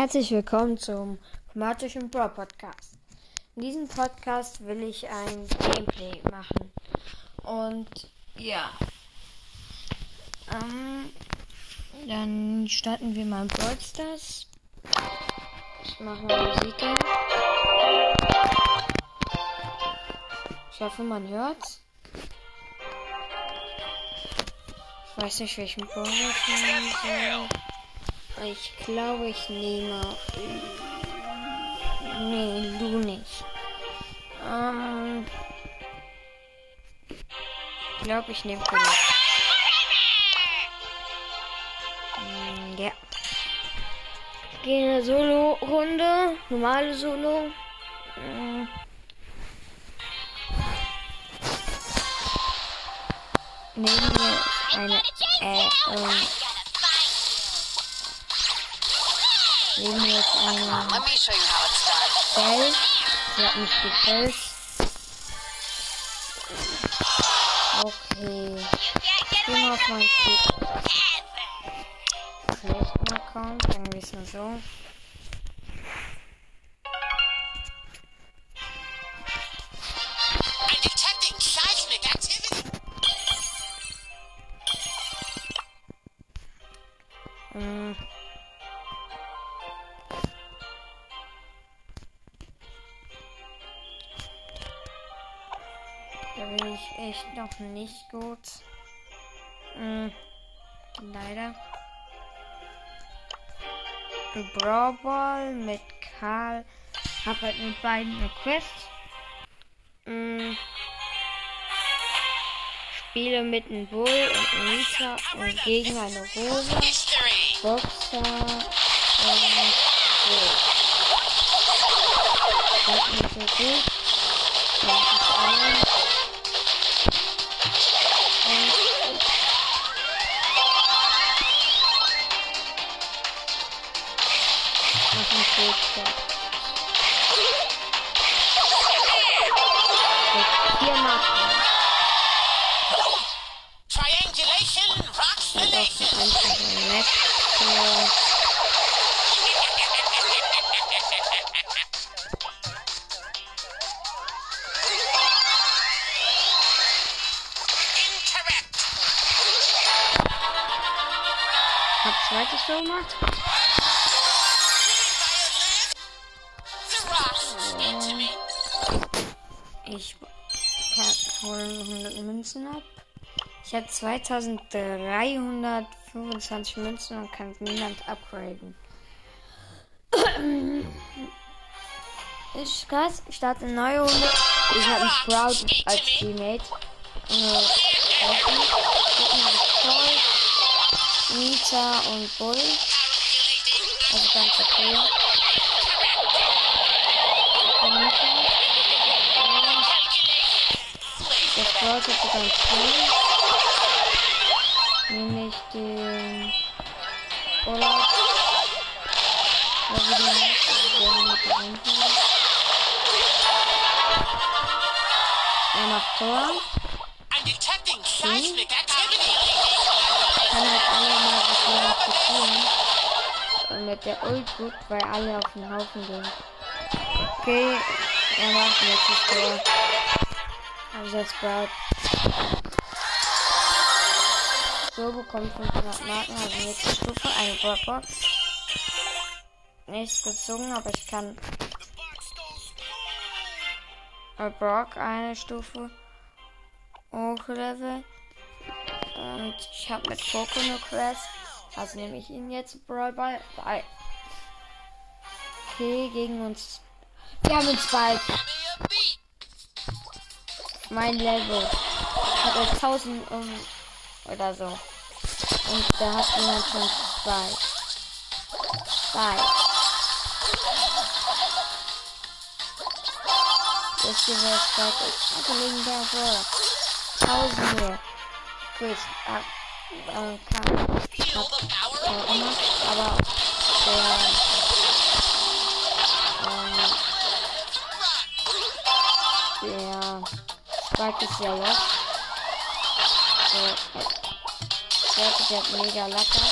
Herzlich willkommen zum Chromatischen Brawl Podcast. In diesem Podcast will ich ein Gameplay machen. Und ja. Ähm, dann starten wir mal Brawl Stars. Ich mache mal Musik ein. Ich hoffe, man hört's. Ich weiß nicht, welchen Brawler ich nehmen soll. Ich glaube, ich nehme. Nee, du nicht. Ähm. Ich glaube, ich nehme. Hm, ja. Gehe in eine Solo-Runde. Normale Solo. Neben mir ist eine. Äh, ähm, Ist you how it's done. Bell. Sie hat mich gefällt. Okay. Gehe mal auf meinen schlechten Account, sagen wir es mal so. Da bin ich echt noch nicht gut. Mm. Leider. Brawl mit Karl. Hab halt mit beiden eine Quest. Mm. Spiele mit einem Bull und einem Nita und gegen eine Rose. Boxer und so. Das ist nicht so gut. Vier Marken. Triangulation rocks the Das ist nation. einfach ein Match für Incorrect. hab zweites Tor gemacht. Ich hole 100 Münzen ab. Ich habe 2325 Münzen und kann niemand upgraden. Ich krass, ich starte eine neue Runde. Ich habe einen Sprout als Teammate. Nita und Bull. Also ganz okay. Und Nita. Und Hat sogar einen Skin. Nämlich den Olaf. Ja, wie der heißt, der mit der. Er macht Tor. I'm detecting seismic activity. Kann halt alle mal kopieren. Und mit der Ult gut, weil alle auf den Haufen gehen. Okay, er macht letztes Tor. Also der Sprout. So bekommt 500 Marken, also nächste Stufe, eine Brockbox. Nichts gezogen, aber ich kann Brock eine Stufe hochleveln. Und ich habe mit eine Quest. Also nehme ich ihn jetzt Brawl Ball. Okay, gegen uns. Wir haben uns bald. Mein Level. Hat er 1000 um, oder so. Und da hat jemand schon zwei. Zwei. Das hier wäre. Also liegen da vor. Tausende. Gut. Ab, äh, the power äh, gemacht, aber der Spike ist ja los. So. Leute, der hat mega locker.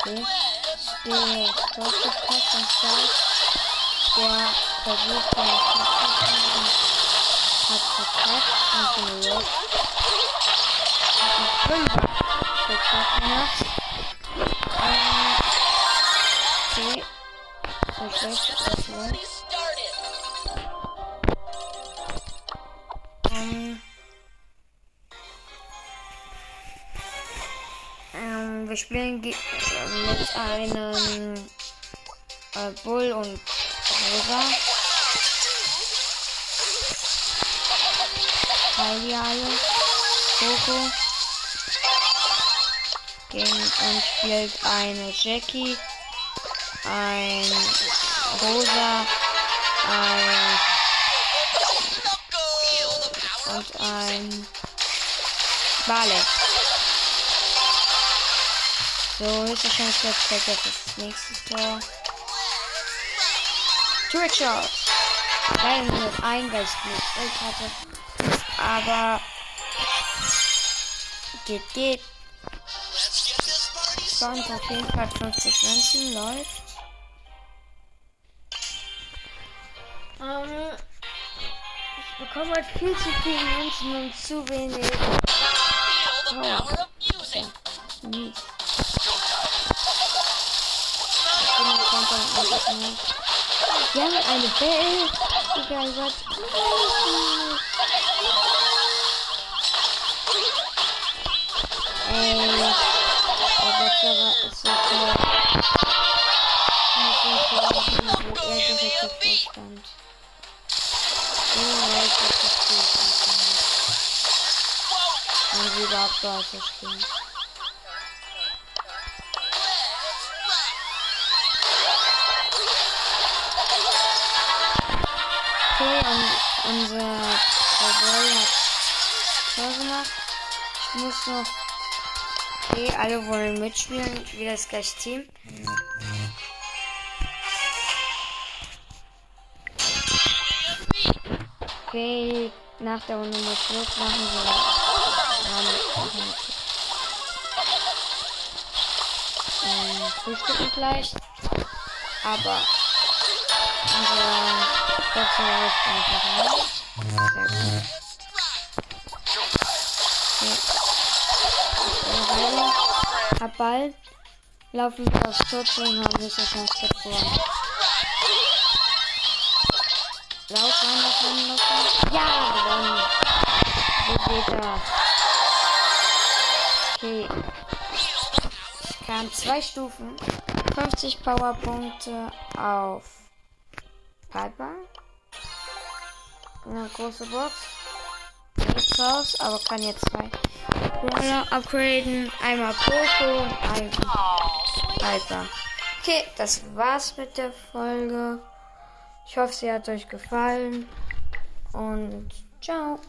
Okay. Der deutsche Pass und Zeit, der versucht, seine Katzen hat verpasst und den Lost. Und die Fünfer. Der Katzen hat. Ähm, wir spielen äh, mit einem äh, Bull und Rosa. Heidi alle. Coco. Gegen uns spielt eine Jackie. Ein Rosa. Ein und ein Bale. So, Chance für Zweck jetzt ist das nächste Tor. Trickshot! Leider nur ein Geistblick ich hatte. Aber geht, geht. Stand auf jeden Fall 50 Münzen, läuft. Ähm, ich bekomme halt viel zu viele Münzen und zu wenig. Oh. power of nur. Wir haben eine Bell. Egal was. Ey. Der Wechsler ist so toll. Ich muss fragen, wo er direkt davor stand. So weit ist das Spiel. Und sie überhaupt weiter spielen. Unser Cowboy hat Tor gemacht. Ich muss noch. Okay, alle wollen mitspielen. Wieder das gleiche Team. Okay, nach der Runde muss Schluss machen wir. haben- Ähm, frühstücken gleich. Aber unser Boxer läuft einfach rein. Sehr gut. Okay. Hab Ball. Laufen wir aufs Tor zu und haben nicht das noch gewonnen. Lauf rein, lauf rein, lauf rein. Ja, gewonnen. So geht das. Okay. Ich kann zwei Stufen. 50 Powerpunkte auf Piper. Eine große Box. Nichts raus, aber kann jetzt zwei Brawler upgraden. Einmal Poco und einmal Piper. Okay, das war's mit der Folge. Ich hoffe, sie hat euch gefallen. Und ciao.